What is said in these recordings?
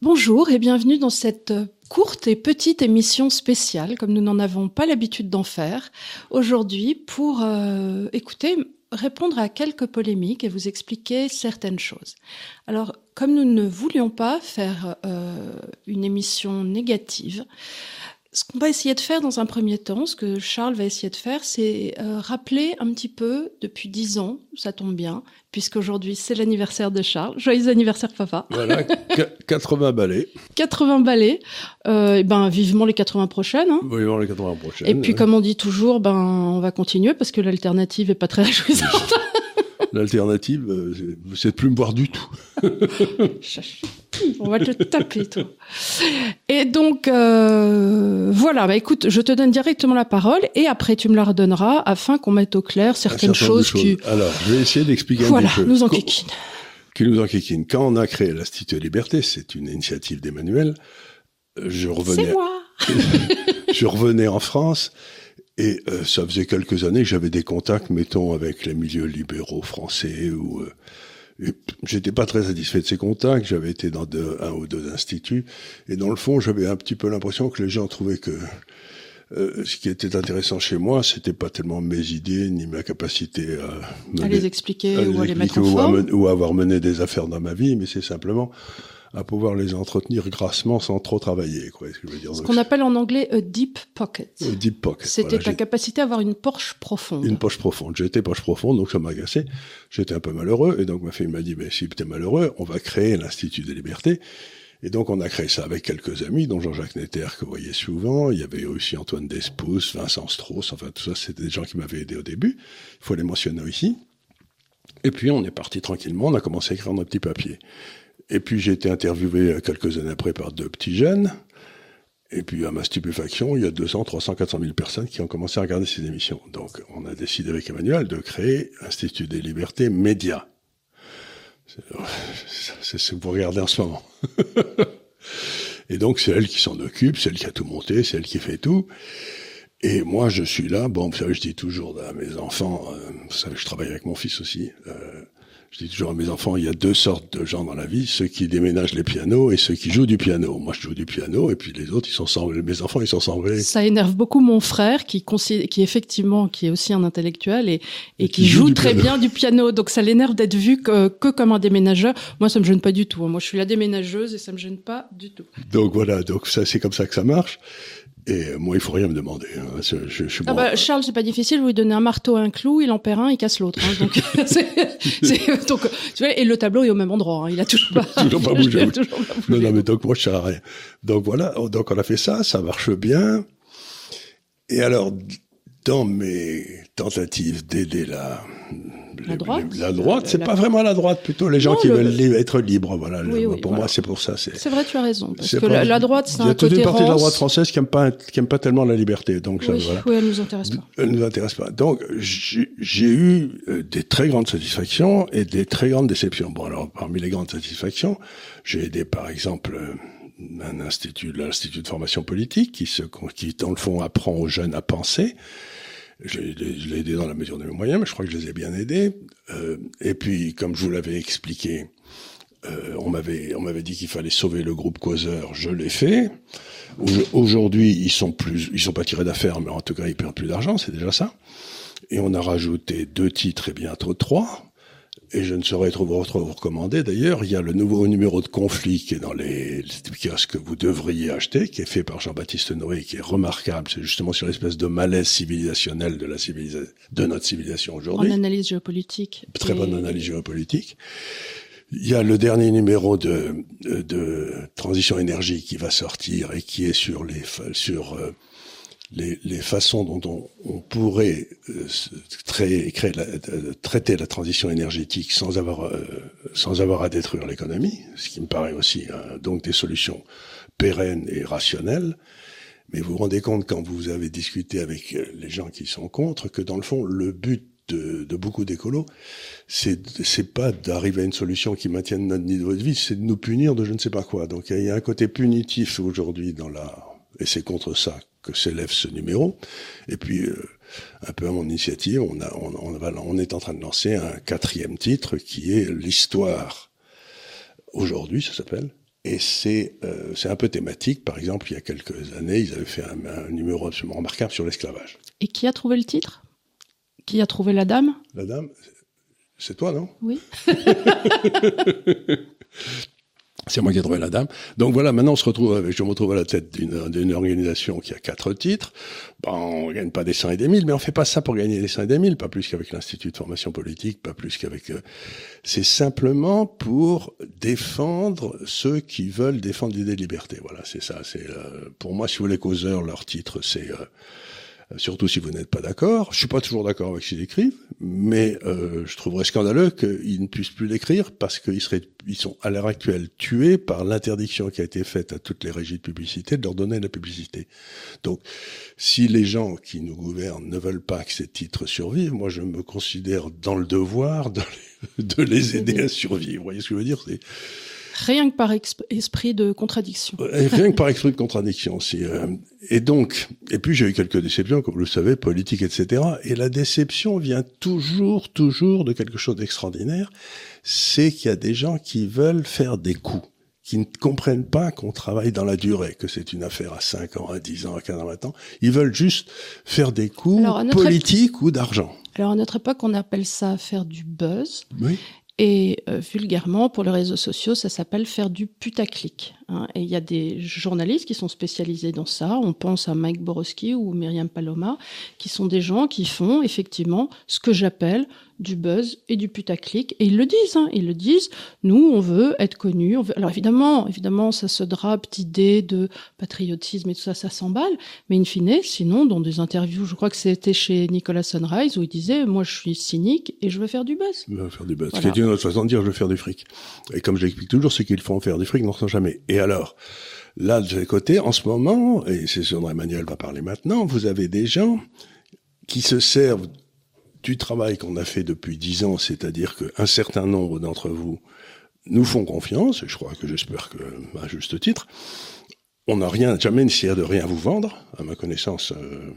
Bonjour et bienvenue dans cette courte et petite émission spéciale, comme nous n'en avons pas l'habitude d'en faire, aujourd'hui pour euh, écouter, répondre à quelques polémiques et vous expliquer certaines choses. Alors, comme nous ne voulions pas faire euh, une émission négative, ce qu'on va essayer de faire dans un premier temps, ce que Charles va essayer de faire, c'est euh, rappeler un petit peu depuis dix ans, ça tombe bien, puisqu'aujourd'hui c'est l'anniversaire de Charles. Joyeux anniversaire, papa. Voilà, 80 balais. 80 balais. Euh, et ben vivement les 80 prochaines. Hein. Vivement les 80 prochaines. Et puis comme on dit toujours, ben on va continuer parce que l'alternative est pas très réjouissante. L'alternative, euh, c'est de plus me voir du tout. On va te taper, toi. Et donc, euh, voilà, bah, écoute, je te donne directement la parole et après tu me la redonneras afin qu'on mette au clair certaines choses, qui... Alors, je vais essayer d'expliquer un voilà, petit peu. nous enquiquine. Qui nous enquiquine. Quand on a créé l'Institut de Liberté, c'est une initiative d'Emmanuel, je revenais... C'est moi Je revenais en France et euh, ça faisait quelques années que j'avais des contacts, mettons, avec les milieux libéraux français ou... Euh, J'étais pas très satisfait de ces contacts. J'avais été dans deux, un ou deux instituts, et dans le fond, j'avais un petit peu l'impression que les gens trouvaient que euh, ce qui était intéressant chez moi, c'était pas tellement mes idées ni ma capacité à, mener, à les expliquer à les ou à les mettre en ou, forme. À ou à avoir mené des affaires dans ma vie, mais c'est simplement à pouvoir les entretenir grassement sans trop travailler. Quoi, ce qu'on appelle en anglais a deep pocket. A deep pocket. C'était voilà, ta capacité à avoir une poche profonde. Une poche profonde. J'étais poche profonde, donc ça m'a agacé. J'étais un peu malheureux, et donc ma fille m'a dit, ben, si tu es malheureux, on va créer l'Institut des libertés. Et donc on a créé ça avec quelques amis, dont Jean-Jacques Netter, que vous voyez souvent. Il y avait aussi Antoine Despous, Vincent Strauss, enfin tout ça, c'était des gens qui m'avaient aidé au début. Il faut les mentionner ici. Et puis on est parti tranquillement, on a commencé à écrire nos petits papiers. Et puis j'ai été interviewé quelques années après par deux petits jeunes. Et puis à ma stupéfaction, il y a 200, 300, 400 000 personnes qui ont commencé à regarder ces émissions. Donc on a décidé avec Emmanuel de créer l'Institut des libertés médias. C'est ce que vous regardez en ce moment. et donc c'est elle qui s'en occupe, c'est elle qui a tout monté, c'est elle qui fait tout. Et moi je suis là, bon vous savez je dis toujours à mes enfants, euh, vous savez je travaille avec mon fils aussi, euh, je dis toujours à mes enfants, il y a deux sortes de gens dans la vie, ceux qui déménagent les pianos et ceux qui jouent du piano. Moi, je joue du piano et puis les autres, ils sont semblés, mes enfants, ils sont semblés. Ça énerve beaucoup mon frère qui qui effectivement, qui est aussi un intellectuel et, et, et qui, qui, joue, joue très piano. bien du piano. Donc ça l'énerve d'être vu que, que comme un déménageur. Moi, ça me gêne pas du tout. Moi, je suis la déménageuse et ça me gêne pas du tout. Donc voilà, donc ça, c'est comme ça que ça marche. Et moi, il faut rien me demander. Hein. Je, je, je ah bah, Charles, c'est pas difficile. Vous lui donnez un marteau, un clou, il en perd un, il casse l'autre. Hein. Donc, donc, tu vois, et le tableau est au même endroit. Hein. Il a toujours pas, toujours pas bougé. toujours pas bougé. Non, non, mais donc moi, je sers à rien. Donc voilà. Donc on a fait ça, ça marche bien. Et alors, dans mes tentatives d'aider la la droite, la droite, c'est pas vraiment la droite, plutôt les gens non, qui le... veulent être libres. Voilà. Oui, oui, pour voilà. moi, c'est pour ça. C'est vrai, tu as raison. Parce que la, la, droite, c'est un côté Il y a toute une partie de la droite française qui aime pas, qui aime pas tellement la liberté. Donc ça, oui, voilà. oui, elle nous intéresse pas. Elle nous intéresse pas. Donc j'ai eu euh, des très grandes satisfactions et des très grandes déceptions. Bon, alors parmi les grandes satisfactions, j'ai aidé par exemple euh, un institut, l'institut de formation politique, qui se, qui dans le fond apprend aux jeunes à penser. Je, je l'ai aidé dans la mesure de mes moyens, mais je crois que je les ai bien aidés. Euh, et puis, comme je vous l'avais expliqué, euh, on m'avait on m'avait dit qu'il fallait sauver le groupe causeur. Je l'ai fait. Aujourd'hui, ils sont plus, ils sont pas tirés d'affaires, mais en tout cas, ils perdent plus d'argent, c'est déjà ça. Et on a rajouté deux titres et bientôt trois. Et je ne saurais trop, vous recommander. D'ailleurs, il y a le nouveau numéro de conflit qui est dans les, kiosques que vous devriez acheter, qui est fait par Jean-Baptiste Noé, qui est remarquable. C'est justement sur l'espèce de malaise civilisationnel de la civilisa de notre civilisation aujourd'hui. En analyse géopolitique. Très et... bonne analyse géopolitique. Il y a le dernier numéro de, de, de, Transition Énergie qui va sortir et qui est sur les, sur, euh, les, les, façons dont on, on pourrait euh, créer, créer la, euh, traiter la transition énergétique sans avoir, euh, sans avoir à détruire l'économie, ce qui me paraît aussi hein, donc des solutions pérennes et rationnelles. Mais vous vous rendez compte quand vous avez discuté avec les gens qui sont contre que dans le fond, le but de, de beaucoup d'écolos, c'est c'est pas d'arriver à une solution qui maintienne notre niveau de vie, c'est de nous punir de je ne sais pas quoi. Donc il y a un côté punitif aujourd'hui dans la et c'est contre ça que s'élève ce numéro. Et puis, euh, un peu à mon initiative, on, a, on, on, va, on, est en train de lancer un quatrième titre qui est l'histoire, aujourd'hui ça s'appelle, Et c'est euh, un peu thématique. Par exemple, il y a quelques années, ils avaient fait un, un numéro absolument remarquable sur l'esclavage. Et qui a trouvé le titre? Qui a trouvé la dame? La dame, c'est toi, non? Oui. C'est moi qui ai trouvé la dame. Donc voilà, maintenant on se retrouve avec, je me retrouve à la tête d'une organisation qui a quatre titres. Bon, on gagne pas des cent et des mille, mais on fait pas ça pour gagner des cent et des mille, pas plus qu'avec l'Institut de formation politique, pas plus qu'avec... Euh, c'est simplement pour défendre ceux qui veulent défendre l'idée de liberté. Voilà, c'est ça. C'est euh, Pour moi, si vous voulez causeurs, leur titre, c'est... Euh, surtout si vous n'êtes pas d'accord. Je suis pas toujours d'accord avec ce qu'ils écrivent, mais euh, je trouverais scandaleux qu'ils ne puissent plus l'écrire parce qu'ils seraient, ils sont à l'heure actuelle tués par l'interdiction qui a été faite à toutes les régies de publicité de leur donner la publicité. Donc, si les gens qui nous gouvernent ne veulent pas que ces titres survivent, moi je me considère dans le devoir de les, de les aider à survivre. Vous voyez ce que je veux dire? C'est Rien que par esprit de contradiction. Rien que par esprit de contradiction aussi. Euh. Et donc, et puis j'ai eu quelques déceptions, comme vous le savez, politiques, etc. Et la déception vient toujours, toujours de quelque chose d'extraordinaire. C'est qu'il y a des gens qui veulent faire des coups qui ne comprennent pas qu'on travaille dans la durée, que c'est une affaire à 5 ans, à 10 ans, à 15 ans, 20 ans. Ils veulent juste faire des coups politiques ou d'argent. Alors à notre époque, on appelle ça faire du buzz. Oui. Et euh, vulgairement, pour les réseaux sociaux, ça s'appelle faire du putaclic. Hein. Et il y a des journalistes qui sont spécialisés dans ça. On pense à Mike Borowski ou Myriam Paloma, qui sont des gens qui font effectivement ce que j'appelle du buzz et du putaclic. Et ils le disent, hein, ils le disent. Nous, on veut être connus. Alors évidemment, évidemment, ça se drape d'idées de patriotisme et tout ça, ça s'emballe. Mais in fine, sinon, dans des interviews, je crois que c'était chez Nicolas Sunrise où il disait, moi, je suis cynique et je veux faire du buzz. Je veux faire du buzz. Voilà. C'est une autre façon de dire, je veux faire du fric. Et comme je l'explique toujours, ceux qui le font faire du fric n'en sont jamais. Et alors, là, de côté, en ce moment, et c'est ce dont Emmanuel va parler maintenant, vous avez des gens qui se servent du travail qu'on a fait depuis dix ans, c'est-à-dire qu'un certain nombre d'entre vous nous font confiance, et je crois que j'espère que à juste titre, on n'a rien, jamais essayé de rien vous vendre, à ma connaissance. Euh,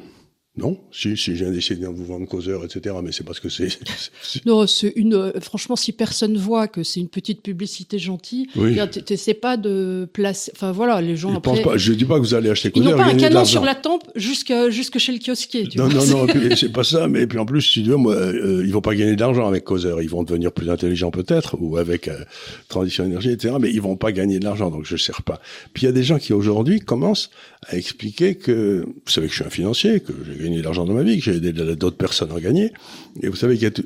non, si, si j'ai décidé de vous vendre causeur, etc. Mais c'est parce que c'est. Non, c'est une. Euh, franchement, si personne voit que c'est une petite publicité gentille, oui. t'essaies pas de placer. Enfin voilà, les gens. Ils après. Pas, je dis pas que vous allez acheter causeur. Ils n'ont pas un canon sur la tempe jusque jusque chez le kiosquier. Tu non, vois non, non, c'est pas ça. Mais puis en plus, si tu veux, moi, euh, ils vont pas gagner d'argent avec causeur. Ils vont devenir plus intelligents peut-être, ou avec euh, transition énergie, etc. Mais ils vont pas gagner de l'argent, donc je sers pas. Puis il y a des gens qui aujourd'hui commencent à expliquer que vous savez que je suis un financier, que j'ai gagné de l'argent dans ma vie, que j'ai aidé d'autres personnes à gagner. Et vous savez qu'il y a tout...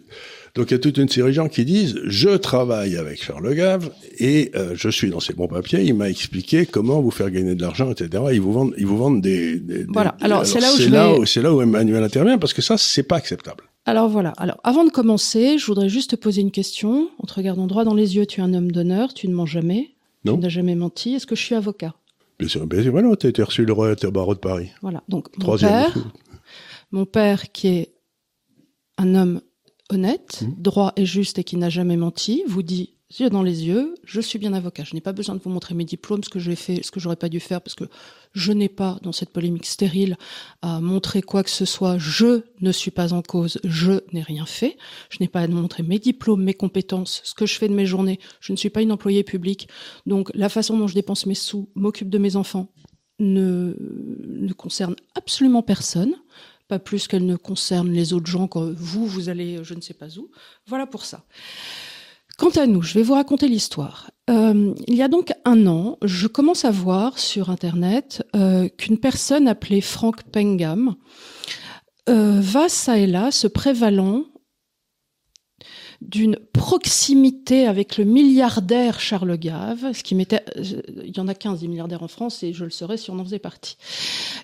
donc il y a toute une série de gens qui disent je travaille avec Charles Gave et euh, je suis dans ses bons papiers. Il m'a expliqué comment vous faire gagner de l'argent, etc. Ils vous vendent, ils vous vendent des. des voilà. Des, alors, c'est là où je là vais... où c'est là où Emmanuel intervient parce que ça c'est pas acceptable. Alors voilà. Alors avant de commencer, je voudrais juste te poser une question. En te regardant droit dans les yeux, tu es un homme d'honneur, tu ne mens jamais, non. tu n'as jamais menti. Est-ce que je suis avocat? Bien sûr, bien sûr, voilà, tu as été reçu le roi au barreau de Paris. Voilà, donc mon Troisième. père, mon père qui est un homme honnête, Mmh. droit et juste et qui n'a jamais menti, vous dit yeux dans les yeux, je suis bien avocat. Je n'ai pas besoin de vous montrer mes diplômes, ce que j'ai fait, ce que j'aurais pas dû faire, parce que je n'ai pas, dans cette polémique stérile, à montrer quoi que ce soit. Je ne suis pas en cause, je n'ai rien fait. Je n'ai pas à montrer mes diplômes, mes compétences, ce que je fais de mes journées. Je ne suis pas une employée publique. Donc, la façon dont je dépense mes sous, m'occupe de mes enfants, ne, ne concerne absolument personne. Pas plus qu'elle ne concerne les autres gens quand vous, vous allez je ne sais pas où. Voilà pour ça. Quant à nous, je vais vous raconter l'histoire. Euh, il y a donc un an, je commence à voir sur Internet euh, qu'une personne appelée Frank Pengam euh, va ça et là se prévalant d'une proximité avec le milliardaire Charles Gave, ce qui m'était, il y en a 15 des milliardaires en France et je le serais si on en faisait partie.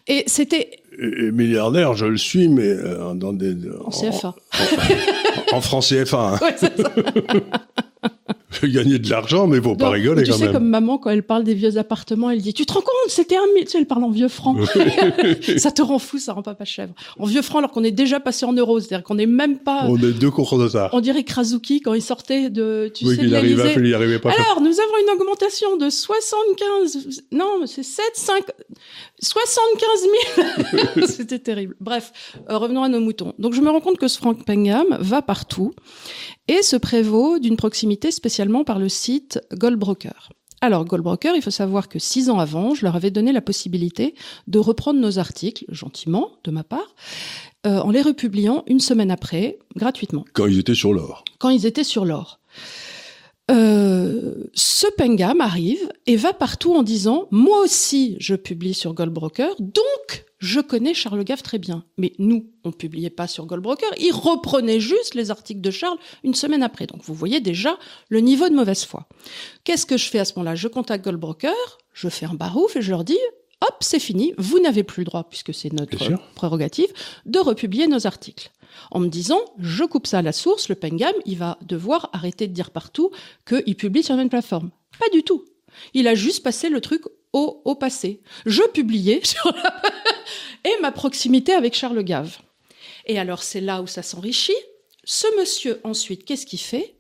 Et c'était milliardaire, je le suis, mais euh, dans des en CFA. En, en francs CFA. Hein. Ouais, gagné de l'argent, mais faut pas rigoler tu quand sais, même. comme maman, quand elle parle des vieux appartements, elle dit Tu te rends compte, c'était un mille. Tu sais, elle parle en vieux francs. ça te rend fou, ça rend pas pas chèvre. En vieux francs, alors qu'on est déjà passé en euros. C'est-à-dire qu'on n'est même pas. On est deux contre de ça. On dirait Krasuki quand il sortait de. Tu oui, sais, de arrivait, il y arrivait pas. Alors, nous avons une augmentation de 75, non, c'est 7, 5, 75 000. C'était terrible. Bref, euh, revenons à nos moutons. Donc, je me rends compte que ce Frank Pengham va partout et se prévaut d'une proximité spécialement par le site Goldbroker. Alors, Goldbroker, il faut savoir que six ans avant, je leur avais donné la possibilité de reprendre nos articles, gentiment, de ma part, euh, en les republiant une semaine après, gratuitement. Quand ils étaient sur l'or. Quand ils étaient sur l'or. Euh, ce pengam arrive et va partout en disant moi aussi je publie sur Goldbroker, donc je connais Charles Gave très bien. Mais nous, on publiait pas sur Goldbroker, il reprenait juste les articles de Charles une semaine après. Donc vous voyez déjà le niveau de mauvaise foi. Qu'est-ce que je fais à ce moment-là? Je contacte Goldbroker, je fais un barouf et je leur dis hop, c'est fini, vous n'avez plus le droit, puisque c'est notre prérogative, de republier nos articles en me disant je coupe ça à la source, le Pengam, il va devoir arrêter de dire partout qu'il publie sur une plateforme. Pas du tout. Il a juste passé le truc au, au passé. Je publiais sur la... et ma proximité avec Charles Gave. Et alors c'est là où ça s'enrichit. Ce monsieur ensuite, qu'est-ce qu'il fait?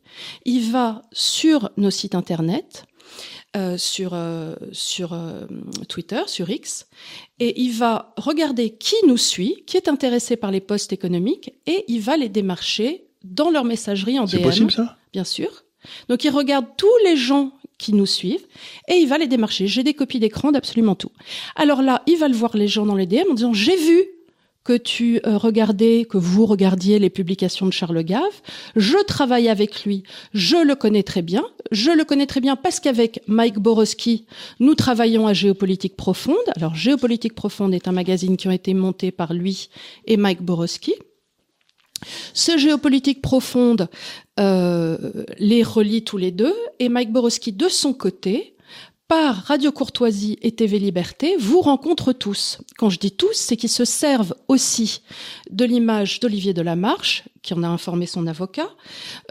Il va sur nos sites internet euh, sur euh, sur euh, Twitter, sur X, et il va regarder qui nous suit, qui est intéressé par les postes économiques, et il va les démarcher dans leur messagerie en DM. C'est possible ça? Bien sûr. Donc il regarde tous les gens qui nous suivent et il va les démarcher. J'ai des copies d'écran d'absolument tout. Alors là, il va le voir les gens dans les DM en disant j'ai vu que tu euh, regardais, que vous regardiez les publications de Charles Gave. Je travaille avec lui, je le connais très bien. Je le connais très bien parce qu'avec Mike Borowski, nous travaillons à Géopolitique Profonde. Alors Géopolitique Profonde est un magazine qui a été monté par lui et Mike Borowski. Ce géopolitique profonde les relie tous les deux. Et Mike Borowski de son côté par Radio Courtoisie et TV Liberté vous rencontrent tous. Quand je dis tous, c'est qu'ils se servent aussi de l'image d'Olivier Delamarche, qui en a informé son avocat,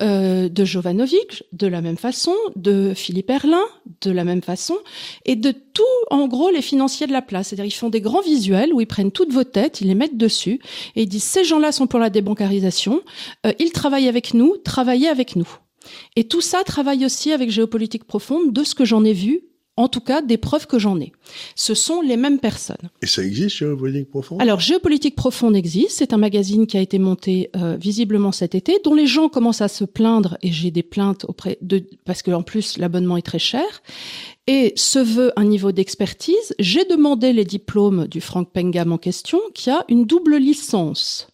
euh, de Jovanovic, de la même façon, de Philippe Erlin, de la même façon, et de tout, en gros, les financiers de la place. C'est-à-dire, ils font des grands visuels où ils prennent toutes vos têtes, ils les mettent dessus, et ils disent, ces gens-là sont pour la débancarisation, euh, ils travaillent avec nous, travaillez avec nous. Et tout ça travaille aussi avec géopolitique profonde, de ce que j'en ai vu en tout cas des preuves que j'en ai. Ce sont les mêmes personnes. Et ça existe, Géopolitique Profonde? Alors, Géopolitique Profonde existe. C'est un magazine qui a été monté euh, visiblement cet été, dont les gens commencent à se plaindre, et j'ai des plaintes auprès de... parce que en plus, l'abonnement est très cher. Et se veut un niveau d'expertise. J'ai demandé les diplômes du Frank Pengam en question, qui a une double licence.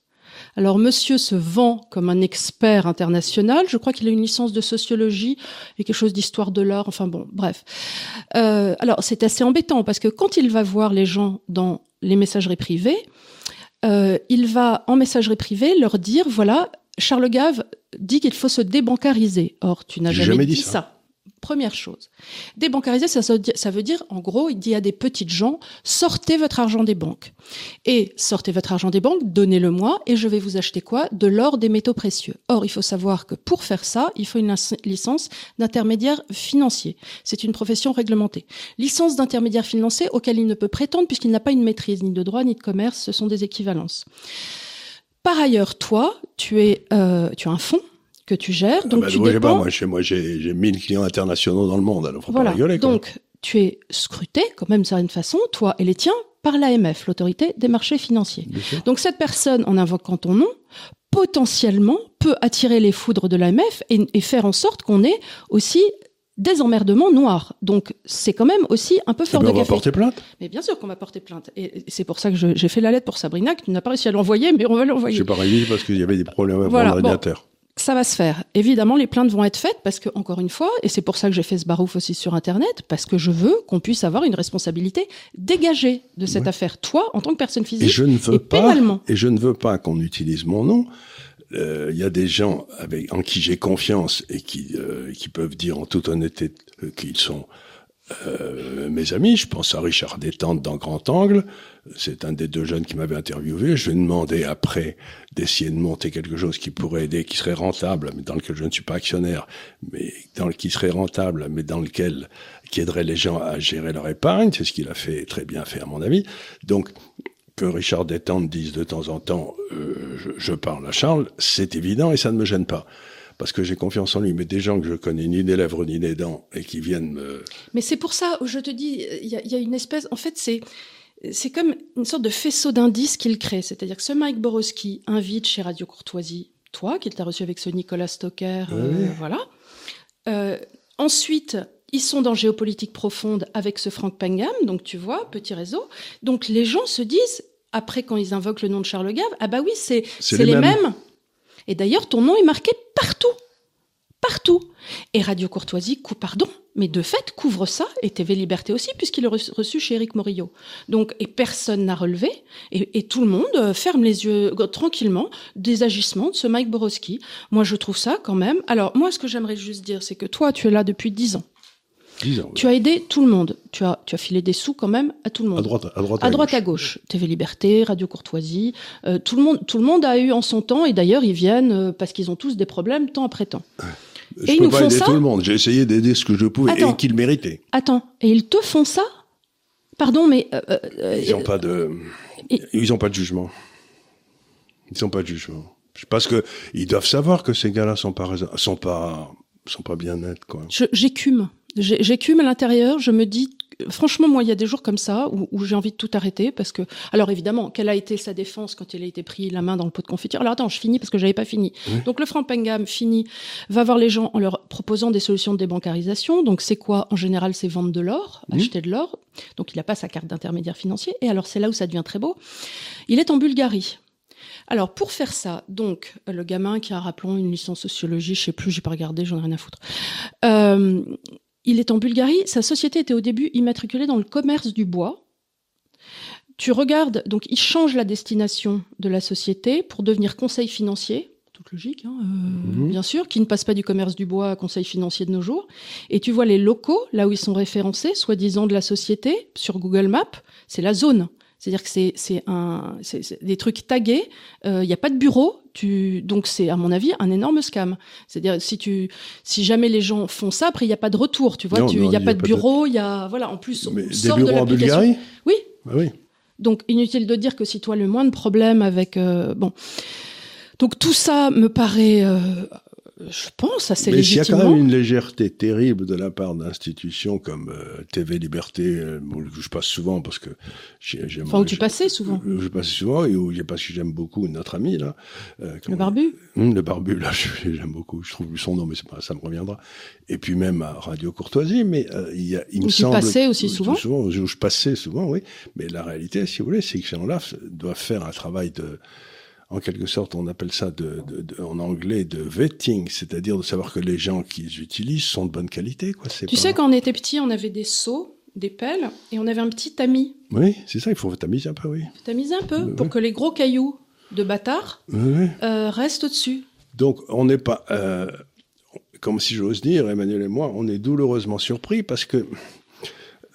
Alors monsieur se vend comme un expert international. Je crois qu'il a une licence de sociologie et quelque chose d'histoire de l'art. Enfin bon, bref. Euh, alors c'est assez embêtant parce que quand il va voir les gens dans les messageries privées, euh, il va en messagerie privée leur dire voilà, Charles Gave dit qu'il faut se débancariser. Or, tu n'as jamais, dit, ça. Première chose. Débancariser, ça, veut dire, en gros, il dit à des petites gens, sortez votre argent des banques. Et sortez votre argent des banques, donnez-le-moi, et je vais vous acheter quoi? De l'or, des métaux précieux. Or, il faut savoir que pour faire ça, il faut une licence d'intermédiaire financier. C'est une profession réglementée. Licence d'intermédiaire financier auquel il ne peut prétendre puisqu'il n'a pas une maîtrise ni de droit ni de commerce, ce sont des équivalences. Par ailleurs, toi, tu euh, tu as un fonds que tu gères. Ah donc bah, tu dépends... pas, moi, chez moi, j'ai, j'ai 1000 clients internationaux dans le monde, alors faut voilà. pas rigoler. Quoi. Donc, tu es scruté, quand même, d'une certaine façon, toi et les tiens, par l'AMF, l'autorité des marchés financiers. Donc, cette personne, en invoquant ton nom, potentiellement peut attirer les foudres de l'AMF et, et faire en sorte qu'on ait aussi des emmerdements noirs. Donc c'est quand même aussi un peu fort eh ben de on va porter plainte. Mais bien sûr qu'on va porter plainte. Et c'est pour ça que j'ai fait la lettre pour Sabrina, que tu n'as pas réussi à l'envoyer, mais on va l'envoyer. J'ai pas réussi parce qu'il y avait des problèmes avec voilà. mon ordinateur. Bon ça va se faire. Évidemment, les plaintes vont être faites parce que, encore une fois, et c'est pour ça que j'ai fait ce barouf aussi sur Internet, parce que je veux qu'on puisse avoir une responsabilité dégagée de cette ouais. affaire, toi, en tant que personne physique, et, je ne veux et pas, pénalement. Et je ne veux pas qu'on utilise mon nom. Il euh, y a des gens avec, en qui j'ai confiance et qui, euh, qui peuvent dire en toute honnêteté qu'ils sont euh, mes amis, je pense à Richard Détente dans Grand Angle, c'est un des deux jeunes qui m'avait interviewé. Je lui ai demandé après d'essayer de monter quelque chose qui pourrait aider, qui serait rentable, mais dans lequel je ne suis pas actionnaire, mais dans qui serait rentable, mais dans lequel qui aiderait les gens à gérer leur épargne. C'est ce qu'il a fait très bien fait à mon avis. Donc que Richard Détente dise de temps en temps euh, je parle à Charles, c'est évident et ça ne me gêne pas parce que j'ai confiance en lui, mais des gens que je connais ni des lèvres ni des dents et qui viennent me... Mais c'est pour ça, je te dis, il y a, y a, une espèce... En fait, c'est... C'est comme une sorte de faisceau d'indices qu'il crée. C'est-à-dire que ce Mike Borowski invite chez Radio Courtoisie toi, qu'il t'a reçu avec ce Nicolas Stoker, oui. euh, voilà. Euh, ensuite, ils sont dans géopolitique profonde avec ce Franck Pangam, donc tu vois, petit réseau. Donc les gens se disent, après quand ils invoquent le nom de Charles Gave, ah bah oui, c'est les, mêmes. Et d'ailleurs, ton nom est marqué partout partout. Et Radio Courtoisie, pardon, mais de fait couvre ça, et TV Liberté aussi, puisqu'il est reçu chez Éric Morillo. Donc, et personne n'a relevé, et, tout le monde euh, ferme les yeux euh, tranquillement des agissements de ce Mike Borowski. Moi, je trouve ça quand même. Alors, moi, ce que j'aimerais juste dire, c'est que toi, tu es là depuis dix ans. Tu as aidé tout le monde. Tu as, tu as filé des sous quand même à tout le monde. À droite, à droite, à, droite, à gauche. TV Liberté, Radio Courtoisie. Euh, tout le monde, tout le monde a eu en son temps, et d'ailleurs ils viennent parce qu'ils ont tous des problèmes temps après temps. Je et peux pas aider tout le monde. J'ai essayé d'aider ce que je pouvais et qu'ils méritaient. Attends, et ils te font ça? Pardon, mais euh, euh, ils n'ont pas de, ils ont pas de jugement. Ils n'ont pas de jugement. Parce que ils doivent savoir que ces gars-là sont pas sont pas sont pas bien nets quoi. J'écume. J'écume à l'intérieur. Je me dis franchement, moi, il y a des jours comme ça où, j'ai envie de tout arrêter parce que, alors évidemment, quelle a été sa défense quand il a été pris la main dans le pot de confiture? Alors attends, je finis parce que j'avais pas fini. Donc le Franck Pengam finit, va voir les gens en leur proposant des solutions de débancarisation. Donc c'est quoi? En général, c'est vendre de l'or, acheter de l'or. Donc il n'a pas sa carte d'intermédiaire financier. Et alors c'est là où ça devient très beau. Il est en Bulgarie. Alors pour faire ça, donc le gamin qui a rappelons une licence sociologie, je sais plus, j'ai pas regardé, j'en ai rien à foutre. Euh, il est en Bulgarie. Sa société était au début immatriculée dans le commerce du bois. Tu regardes, donc il change la destination de la société pour devenir conseil financier, toute logique, hein, euh, mhm. bien sûr, qui ne passe pas du commerce du bois à conseil financier de nos jours. Et tu vois les locaux, là où ils sont référencés, soi-disant de la société, sur Google Maps, c'est la zone. C'est-à-dire que c'est des trucs tagués. Il euh, n'y a pas de bureau. Tu donc c'est à mon avis un énorme scam. C'est-à-dire si tu si jamais les gens font ça, après il n'y a pas de retour. Tu vois, il n'y a, pas de bureau. Il y a voilà en plus Mais des bureaux en Bulgarie? Oui. Bah oui. Donc inutile de dire que si toi le moindre problème avec euh, bon. Donc tout ça me paraît euh, je pense assez Mais légitimement. Il y a quand même une légèreté terrible de la part d'institutions comme euh, TV Liberté, euh, où je passe souvent parce que j'aime. Enfin, où tu passais souvent. je passe souvent et où parce que j'aime beaucoup notre ami là. Euh, le barbu. Hum, le barbu là, j'aime beaucoup. Je trouve son nom, mais pas, ça me reviendra. Et puis même à Radio Courtoisie, mais il y a, il me semble. Tu passais aussi souvent. souvent où je passais souvent, oui. Mais la réalité, si vous voulez, c'est que ces gens-là doivent faire un travail de en quelque sorte, on appelle ça de, de, en anglais de vetting, c'est-à-dire de savoir que les gens qu'ils utilisent sont de bonne qualité. Quoi. Tu sais, quand on était petit, on avait des seaux, des pelles, et on avait un petit tamis. Oui, c'est ça, il faut tamiser un peu, oui. Tamiser un peu, pour que les gros cailloux de bâtard euh, restent au-dessus. Donc, on n'est pas, euh, comme si j'ose dire, Emmanuel et moi, on est douloureusement surpris parce que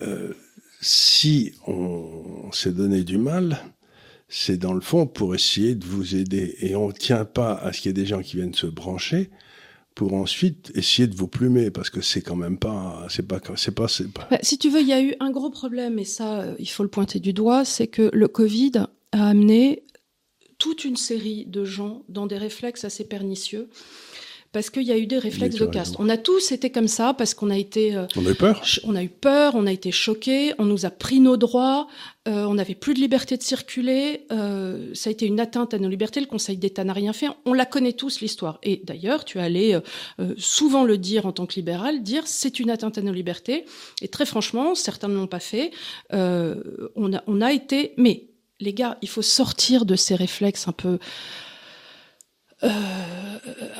euh, si on s'est donné du mal, c'est dans le fond pour essayer de vous aider. Et on ne tient pas à ce qu'il y ait des gens qui viennent se brancher pour ensuite essayer de vous plumer parce que c'est quand même pas c'est pas c'est pas. Bah, si tu veux il y a eu un gros problème et ça euh, il faut le pointer du doigt c'est que le Covid a amené toute une série de gens dans des réflexes assez pernicieux parce qu'il y a eu des réflexes de caste. On a tous été comme ça parce qu'on a été. Euh, on a eu peur. On a eu peur, on a été choqués, on nous a pris nos droits, euh, on n'avait plus de liberté de circuler. Euh, ça a été une atteinte à nos libertés. Le Conseil d'État n'a rien fait. On la connaît tous l'histoire. Et d'ailleurs, tu allais euh, souvent le dire en tant que libéral, dire c'est une atteinte à nos libertés. Et très franchement, certains ne l'ont pas fait. on a, on a été. Mais les gars, il faut sortir de ces réflexes un peu euh,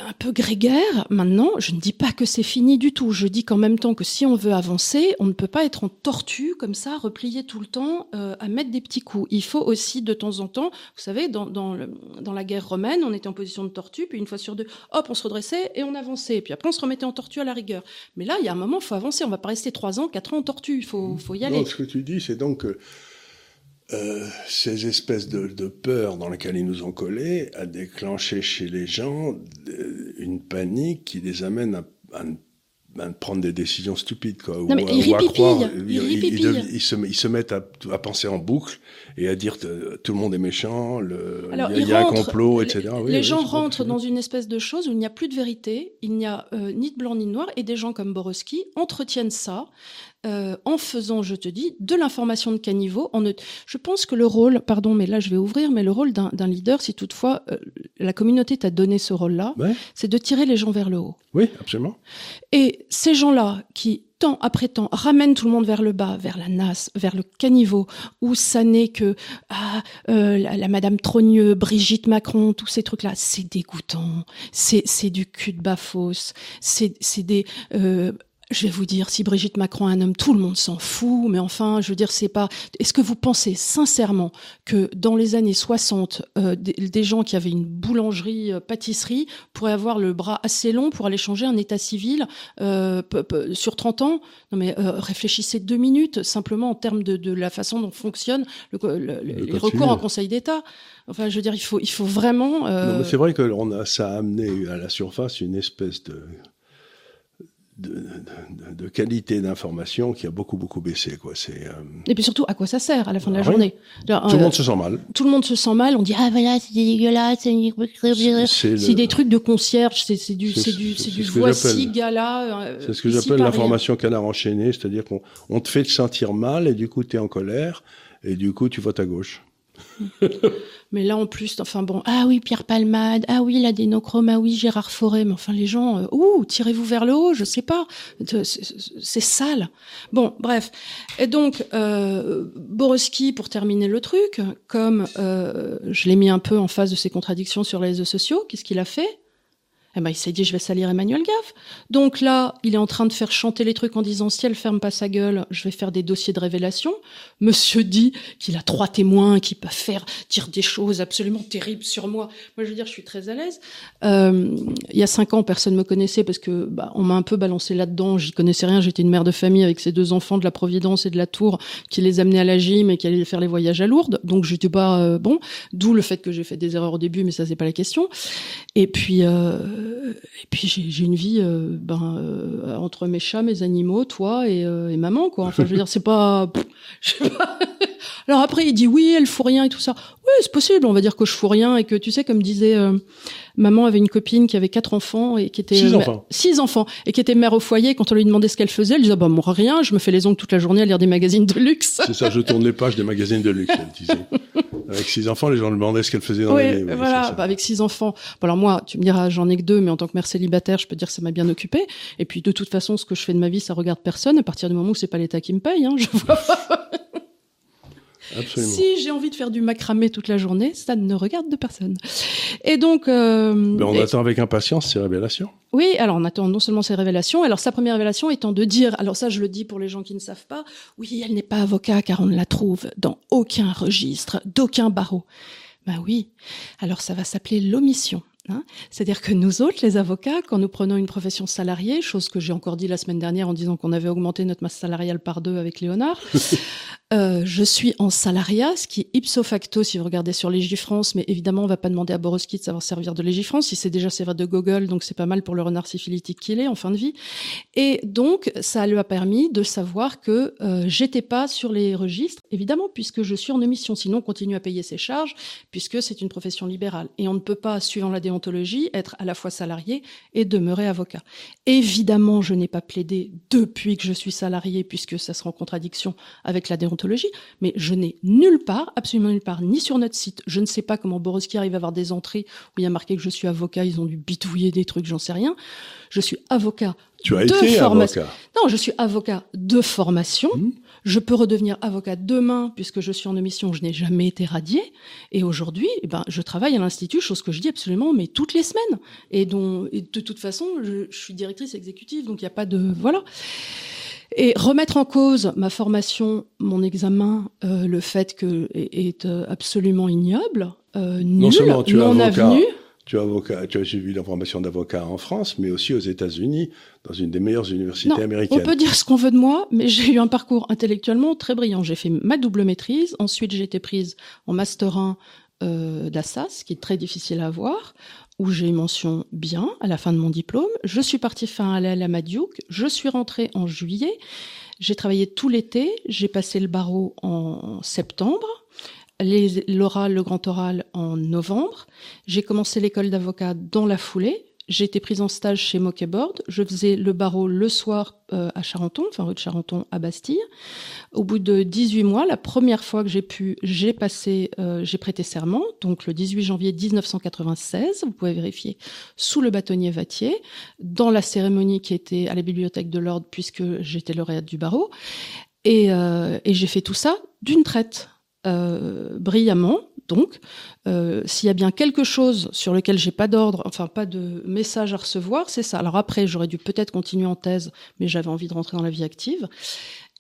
un peu grégaire. Maintenant, je ne dis pas que c'est fini du tout. Je dis qu'en même temps que si on veut avancer, on ne peut pas être en tortue comme ça, replié tout le temps, euh, à mettre des petits coups. Il faut aussi de temps en temps, vous savez, dans, dans, le, dans la guerre romaine, on était en position de tortue, puis une fois sur deux, hop, on se redressait et on avançait. Puis après, on se remettait en tortue à la rigueur. Mais là, il y a un moment, il faut avancer. On va pas rester trois ans, quatre ans en tortue. Il faut, faut y aller. Non, ce que tu dis, c'est donc que euh, ces espèces de, de peurs dans lesquelles ils nous ont collés a déclenché chez les gens une panique qui les amène à, à, prendre des décisions stupides, quoi. Non, ils, à croire, ils, se, ils, se, mettent à, à, penser en boucle et à dire que tout le monde est méchant, le, il y a, un complot, etc. Les, les gens rentrent dans une espèce de chose où il n'y a plus de vérité, il n'y a euh, ni de blanc ni de noir, et des gens comme Borowski entretiennent ça euh, en faisant, je te dis, de l'information de caniveau. En, je pense que le rôle, pardon, mais là je vais ouvrir, mais le rôle d'un leader, si toutefois euh, la communauté t'a donné ce rôle-là, c'est de tirer les gens vers le haut. Oui, absolument. Et ces gens-là qui temps après temps, ramènent tout le monde vers le bas, vers la nasse, vers le caniveau, où ça n'est que ah, euh, la, Madame Trogneux, Brigitte Macron, tous ces trucs-là, c'est dégoûtant, c'est c'est du cul de bafos, c'est c'est des euh, je vais vous dire, si Brigitte Macron est un homme, tout le monde s'en fout, mais enfin, je veux dire, c'est pas. Est-ce que vous pensez sincèrement que dans les années 60, euh, des, gens qui avaient une boulangerie, euh, pâtisserie, pourraient avoir le bras assez long pour aller changer un état civil euh, sur 30 ans? Non, mais réfléchissez deux minutes simplement en termes de, la façon dont fonctionne le, les recours en Conseil d'État. Enfin, je veux dire, il faut, il faut vraiment. c'est vrai que a, ça a amené à la surface une espèce de de, qualité d'information qui a beaucoup beaucoup baissé quoi. C'est euh, et puis surtout à quoi ça sert à la fin de la ah journée? Tout le monde se sent mal. tout le monde se sent mal on dit ah voilà c'est dégueulasse c'est des trucs de concierge c'est c'est du c'est du c'est du voici gala euh, c'est ce que j'appelle l'information canard enchaîné c'est-à-dire qu'on on te fait te sentir mal et du coup tu es en colère et du coup tu votes à gauche mais là, en plus, enfin bon, ah oui, Pierre Palmade, ah oui, l'adénochrome, ah oui, Gérard Forêt, mais enfin les gens, euh, ouh, tirez-vous vers le haut, je sais pas, c'est sale. Bon, bref. Et donc, euh, Borowski, pour terminer le truc, comme euh, je l'ai mis un peu en face de ses contradictions sur les réseaux sociaux, qu'est-ce qu'il a fait? Eh ben, il s'est dit, je vais salir Emmanuel Gaff. Donc là, il est en train de faire chanter les trucs en disant, si elle ferme pas sa gueule, je vais faire des dossiers de révélation. Monsieur dit qu'il a trois témoins qui peuvent faire dire des choses absolument terribles sur moi. Moi, je veux dire, je suis très à l'aise. Euh, il y a cinq ans, personne me connaissait parce que bah, on m'a un peu balancé là-dedans. J'y connaissais rien. J'étais une mère de famille avec ses deux enfants de la Providence et de la Tour qui les amenaient à la gym et qui allaient faire les voyages à Lourdes. Donc, j'étais pas euh, bon. D'où le fait que j'ai fait des erreurs au début, mais ça, c'est pas la question. Et puis, euh, et puis j'ai une vie euh, ben, euh, entre mes chats, mes animaux, toi et, euh, et maman quoi. Enfin je veux dire c'est pas, je sais pas. Alors après il dit oui elle fout rien et tout ça. Oui c'est possible on va dire que je fous rien et que tu sais comme disait maman avait une copine qui avait quatre enfants et qui était six enfants six enfants et qui était mère au foyer quand on lui demandait ce qu'elle faisait elle disait bah moi rien je me fais les ongles toute la journée à lire des magazines de luxe. C'est ça je tourne les pages des magazines de luxe elle disait. Avec six enfants, les gens lui demandaient ce qu'elle faisait dans oui, Oui, voilà. Bah, avec six enfants. Bon, alors moi, tu me diras, j'en ai que deux, mais en tant que mère célibataire, je peux dire que ça m'a bien occupé. Et puis, de toute façon, ce que je fais de ma vie, ça regarde personne. À partir du moment où c'est pas l'État qui me paye, hein, je vois pas. Absolument. Si j'ai envie de faire du macramé toute la journée, ça ne regarde de personne. Et donc, euh, ben on attend avec impatience ces révélations. Oui, alors on attend non seulement ces révélations, alors sa première révélation étant de dire, alors ça je le dis pour les gens qui ne savent pas, oui, elle n'est pas avocat car on ne la trouve dans aucun registre, d'aucun barreau. Ben oui, alors ça va s'appeler l'omission. Hein C'est-à-dire que nous autres, les avocats, quand nous prenons une profession salariée, chose que j'ai encore dit la semaine dernière en disant qu'on avait augmenté notre masse salariale par deux avec Léonard, Euh, je suis en salariat, ce qui est ipso facto si vous regardez sur Légifrance, mais évidemment on va pas demander à Borowski de savoir servir de Légifrance, il sait déjà servir de Google, donc c'est pas mal pour le renard syphilitique qu'il est en fin de vie. Et donc ça lui a permis de savoir que euh, j'étais pas sur les registres, évidemment puisque je suis en émission, sinon on continue à payer ses charges, puisque c'est une profession libérale. Et on ne peut pas, suivant la déontologie, être à la fois salarié et demeurer avocat. Évidemment, je n'ai pas plaidé depuis que je suis salarié, puisque ça sera en contradiction avec la déontologie mais je n'ai nulle part, absolument nulle part, ni sur notre site. Je ne sais pas comment Borowski arrive à avoir des entrées où il y a marqué que je suis avocat, ils ont dû bitouiller des trucs, j'en sais rien. Je suis avocat tu as de été formation. Avocat. Non, je suis avocat de formation. Mmh. Je peux redevenir avocat demain puisque je suis en émission, je n'ai jamais été radié. Et aujourd'hui, eh ben, je travaille à l'institut, chose que je dis absolument, mais toutes les semaines. Et dont, et de toute façon, je, je suis directrice exécutive, donc il n'y a pas de, voilà. Et remettre en cause ma formation, mon examen, euh, le fait que est, euh, absolument ignoble, euh, nul, non seulement tu non avenu. Tu as, avocat, tu as suivi la formation d'avocat en France, mais aussi aux États-Unis, dans une des meilleures universités non, américaines. On peut dire ce qu'on veut de moi, mais j'ai eu un parcours intellectuellement très brillant. J'ai fait ma double maîtrise, ensuite j'ai été prise en master 1 euh, d'Assas, qui est très difficile à avoir où j'ai eu mention bien à la fin de mon diplôme. Je suis partie fin à la Madiouk. Je suis rentrée en juillet. J'ai travaillé tout l'été. J'ai passé le barreau en septembre. L'oral, le grand oral en novembre. J'ai commencé l'école d'avocat dans la foulée. j'ai été prise en stage chez Moquet-Board. Je faisais le barreau le soir euh, à Charenton, enfin rue de Charenton à Bastille. Au bout de 18 mois, la première fois que j'ai pu, j'ai passé, euh, j'ai prêté serment, donc le 18 janvier 1996. Vous pouvez vérifier sous le bâtonnier Vatier, dans la cérémonie qui était à la bibliothèque de l'ordre, puisque j'étais lauréate du barreau. Et, euh, et j'ai fait tout ça d'une traite, brillamment, donc, euh, s'il y a bien quelque chose sur lequel j'ai pas d'ordre, enfin pas de message à recevoir, c'est ça. Alors après, j'aurais dû peut-être continuer en thèse, mais j'avais envie de rentrer dans la vie active.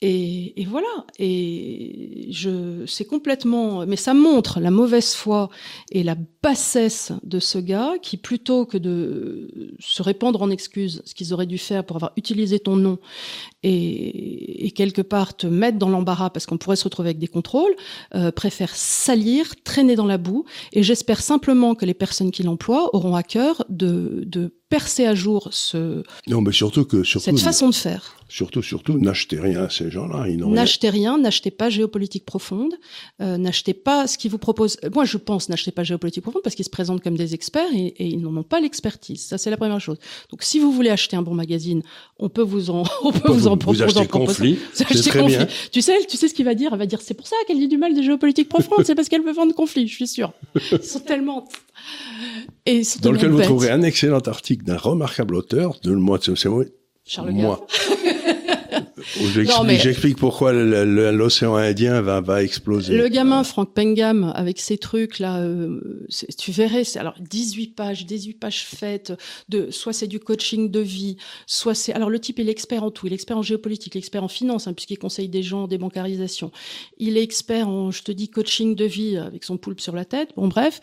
Et, et, voilà. Et je, c'est complètement, mais ça montre la mauvaise foi et la bassesse de ce gars qui, plutôt que de se répandre en excuses, ce qu'ils auraient dû faire pour avoir utilisé ton nom et, et quelque part te mettre dans l'embarras parce qu'on pourrait se retrouver avec des contrôles, euh, préfère salir, traîner dans la boue. Et j'espère simplement que les personnes qui l'emploient auront à cœur de, de percer à jour ce, non, mais surtout que, surtout, cette façon de faire. Surtout, surtout, n'achetez rien à ces gens-là. N'achetez rien, n'achetez pas géopolitique profonde, euh, n'achetez pas ce qu'ils vous proposent. Moi, je pense n'achetez pas géopolitique profonde parce qu'ils se présentent comme des experts et, et ils n'en ont pas l'expertise. Ça, c'est la première chose. Donc, si vous voulez acheter un bon magazine, on peut vous en, on peut vous, en proposer. Vous achetez conflit, c'est très conflit. bien. Tu sais, tu sais ce qu'il va dire? Elle va dire, c'est pour ça qu'elle dit du mal des géopolitiques profondes, c'est parce qu'elle veut vendre conflit, je suis sûr. Ils sont tellement et dans lequel vous trouverez un excellent article d'un remarquable auteur de le mois de Charles moi. J'explique pourquoi l'océan Indien va, va exploser. Le gamin Frank Pengam avec ses trucs là, euh, tu verrais, c'est alors 18 pages, 18 pages faites de soit c'est du coaching de vie, soit c'est alors le type il est expert en tout, il est expert en géopolitique, il est expert en finance hein, puisqu'il conseille des gens en débancarisation, il est expert en je te dis coaching de vie avec son poulpe sur la tête, bon bref,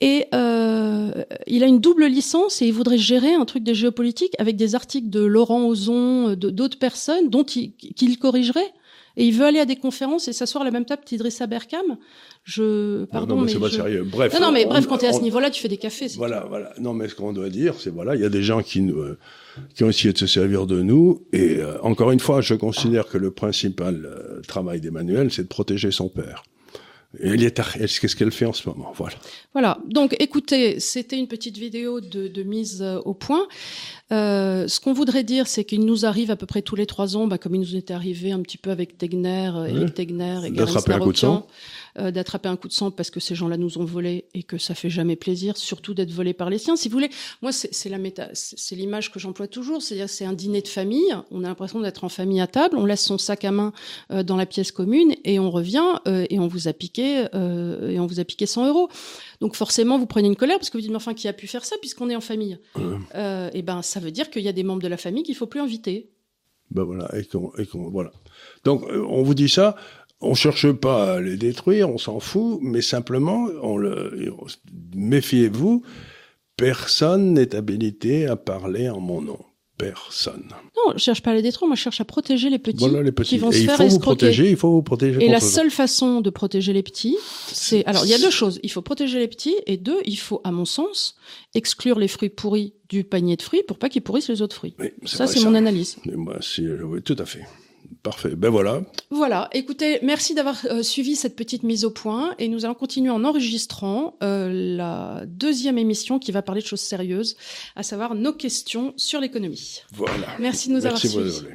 et euh, il a une double licence et il voudrait gérer un truc de géopolitique avec des articles de Laurent Ozon, d'autres personnes dont il qu'il corrigerait. Et il veut aller à des conférences et s'asseoir à la même table qu'Idrissa Berkham. Je, pardon, non, mais, c'est pas sérieux. Bref. Non, non, mais bref, quand tu es à ce niveau-là, tu fais des cafés. Voilà, voilà. Non, mais ce qu'on doit dire, c'est voilà, il y a des gens qui nous, euh, qui ont essayé de se servir de nous. Et euh, encore une fois, je considère que le principal euh, travail d'Emmanuel, c'est de protéger son père. Elle est, qu'est-ce qu'elle fait en ce moment Voilà. Voilà. Donc, écoutez, c'était une petite vidéo de, de mise au point. Euh, ce qu'on voudrait dire, c'est qu'il nous arrive à peu près tous les trois ans, bah, comme il nous était arrivé un petit peu avec Tegner, euh, Eric Tegner et de sang, euh, d'attraper un coup de sang parce que ces gens-là nous ont volé et que ça fait jamais plaisir, surtout d'être volé par les siens. Si vous voulez, moi c'est la méta, c'est l'image que j'emploie toujours, c'est-à-dire c'est un dîner de famille. On a l'impression d'être en famille à table, on laisse son sac à main euh, dans la pièce commune et on revient euh, et on vous a piqué et on vous a piqué 100 euros. Donc forcément, vous prenez une colère parce que vous dites, mais enfin, qui a pu faire ça puisqu'on est en famille? Et ben, ça veut dire qu'il y a des membres de la famille qu'il faut plus inviter. Ben voilà, et qu'on, voilà. Donc, on vous dit ça, on cherche pas à les détruire, on s'en fout, mais simplement, on le, méfiez-vous, personne n'est habilité à parler en mon nom personne. Non, je cherche pas à les détruire, moi je cherche à protéger les petits, voilà, les petits. qui vont et se il faire faut vous protéger, il faut vous protéger. Et la seule façon de protéger les petits, c'est alors il y a deux choses. Il faut protéger les petits et deux, il faut, à mon sens, exclure les fruits pourris du panier de fruits pour pas qu'ils pourrissent les autres fruits. Oui, Ça, c'est mon analyse. Et moi, si, oui, tout à fait. Parfait. Ben voilà. Voilà, écoutez, merci d'avoir euh, suivi cette petite mise au point et nous allons continuer en enregistrant euh, la deuxième émission qui va parler de choses sérieuses, à savoir nos questions sur l'économie. Voilà. Merci de nous Merci avoir suivis.